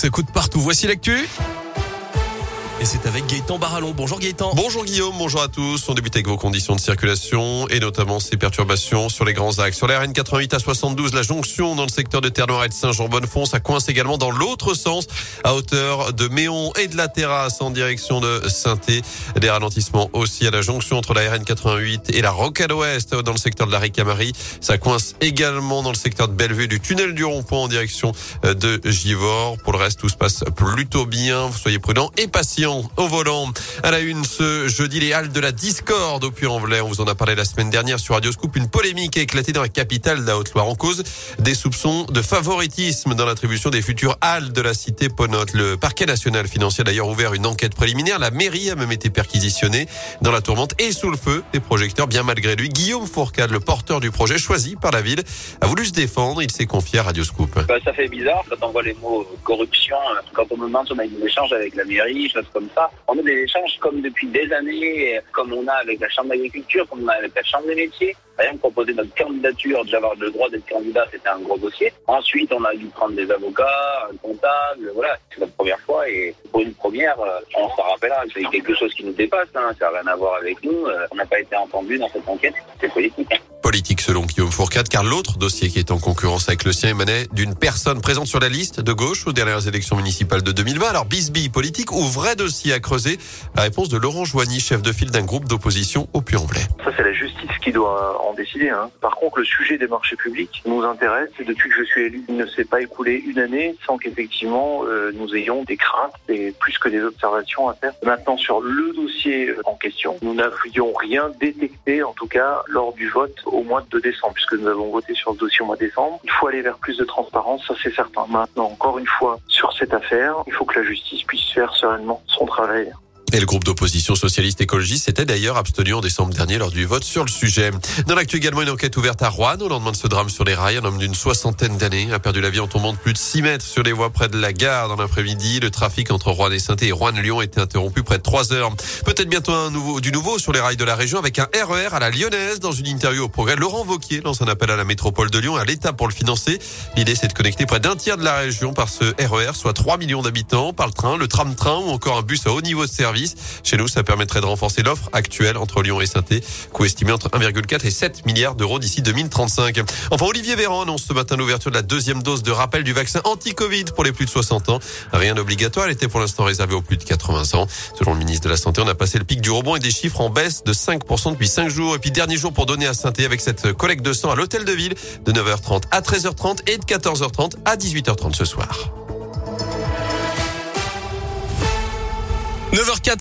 Ça coûte partout. Voici l'actu. Et c'est avec Gaëtan Barallon. Bonjour Gaëtan. Bonjour Guillaume, bonjour à tous. On débute avec vos conditions de circulation et notamment ces perturbations sur les grands axes. Sur la RN 88 à 72, la jonction dans le secteur de Terre-Noire et de Saint-Jean-Bonnefond, ça coince également dans l'autre sens à hauteur de Méon et de la terrasse en direction de saint Des ralentissements aussi à la jonction entre la RN 88 et la Rocade Ouest dans le secteur de la Ricamari. Ça coince également dans le secteur de Bellevue du tunnel du rond-point en direction de Givors. Pour le reste, tout se passe plutôt bien. Soyez prudents et patients au volant. À la une ce jeudi, les halles de la discorde au Puy-en-Velay. On vous en a parlé la semaine dernière sur Radio Scoop. Une polémique a éclaté dans la capitale de la Haute-Loire en cause des soupçons de favoritisme dans l'attribution des futures halles de la cité Ponote. Le parquet national financier a d'ailleurs ouvert une enquête préliminaire. La mairie a même été perquisitionnée dans la tourmente et sous le feu des projecteurs. Bien malgré lui, Guillaume Fourcade, le porteur du projet choisi par la ville, a voulu se défendre. Il s'est confié à Radio Scoop. Bah, ça fait bizarre quand on voit les mots corruption, quand on me demande on a eu des échanges avec la mairie, ça. On a des échanges comme depuis des années, comme on a avec la Chambre d'agriculture, comme on a avec la Chambre des métiers. Rien que proposer notre candidature, déjà avoir le droit d'être candidat, c'était un gros dossier. Ensuite, on a dû prendre des avocats, un comptable, voilà. C'est la première fois et pour une première, euh, on s'en rappellera. C'est quelque chose qui nous dépasse, hein. ça n'a rien à voir avec nous. Euh, on n'a pas été entendu dans cette enquête, c'est politique. Politique selon Guillaume Fourcade, car l'autre dossier qui est en concurrence avec le sien émanait d'une personne présente sur la liste de gauche aux dernières élections municipales de 2020. Alors bisbille politique ou vrai dossier à creuser La réponse de Laurent Joigny, chef de file d'un groupe d'opposition au Puy-en-Velay. Ça c'est la justice qui doit en décider. Hein. Par contre, le sujet des marchés publics nous intéresse. Depuis que je suis élu, il ne s'est pas écoulé une année sans qu'effectivement euh, nous ayons des craintes et plus que des observations à faire. Maintenant, sur le dossier en question, nous n'avions rien détecté, en tout cas lors du vote mois de décembre, puisque nous avons voté sur ce dossier au mois de décembre. Il faut aller vers plus de transparence, ça c'est certain. Maintenant, encore une fois, sur cette affaire, il faut que la justice puisse faire sereinement son travail. Et le groupe d'opposition socialiste écologiste s'était d'ailleurs abstenu en décembre dernier lors du vote sur le sujet. Dans l'actu également, une enquête ouverte à Rouen au lendemain de ce drame sur les rails. Un homme d'une soixantaine d'années a perdu la vie en tombant de plus de 6 mètres sur les voies près de la gare dans l'après-midi. Le trafic entre Rouen et saint et Rouen-Lyon était interrompu près de 3 heures. Peut-être bientôt un nouveau, du nouveau sur les rails de la région avec un RER e à la lyonnaise dans une interview au progrès. Laurent Vauquier lance un appel à la métropole de Lyon et à l'État pour le financer. L'idée, c'est de connecter près d'un tiers de la région par ce RER, e soit 3 millions d'habitants par le train, le tram-train ou encore un bus à haut niveau de service. Chez nous, ça permettrait de renforcer l'offre actuelle entre Lyon et saint coût estimé entre 1,4 et 7 milliards d'euros d'ici 2035. Enfin, Olivier Véran annonce ce matin l'ouverture de la deuxième dose de rappel du vaccin anti-Covid pour les plus de 60 ans. Rien d'obligatoire, elle était pour l'instant réservée aux plus de 80 ans. Selon le ministre de la Santé, on a passé le pic du rebond et des chiffres en baisse de 5% depuis 5 jours. Et puis dernier jour pour donner à saint avec cette collecte de sang à l'hôtel de ville de 9h30 à 13h30 et de 14h30 à 18h30 ce soir. 9h04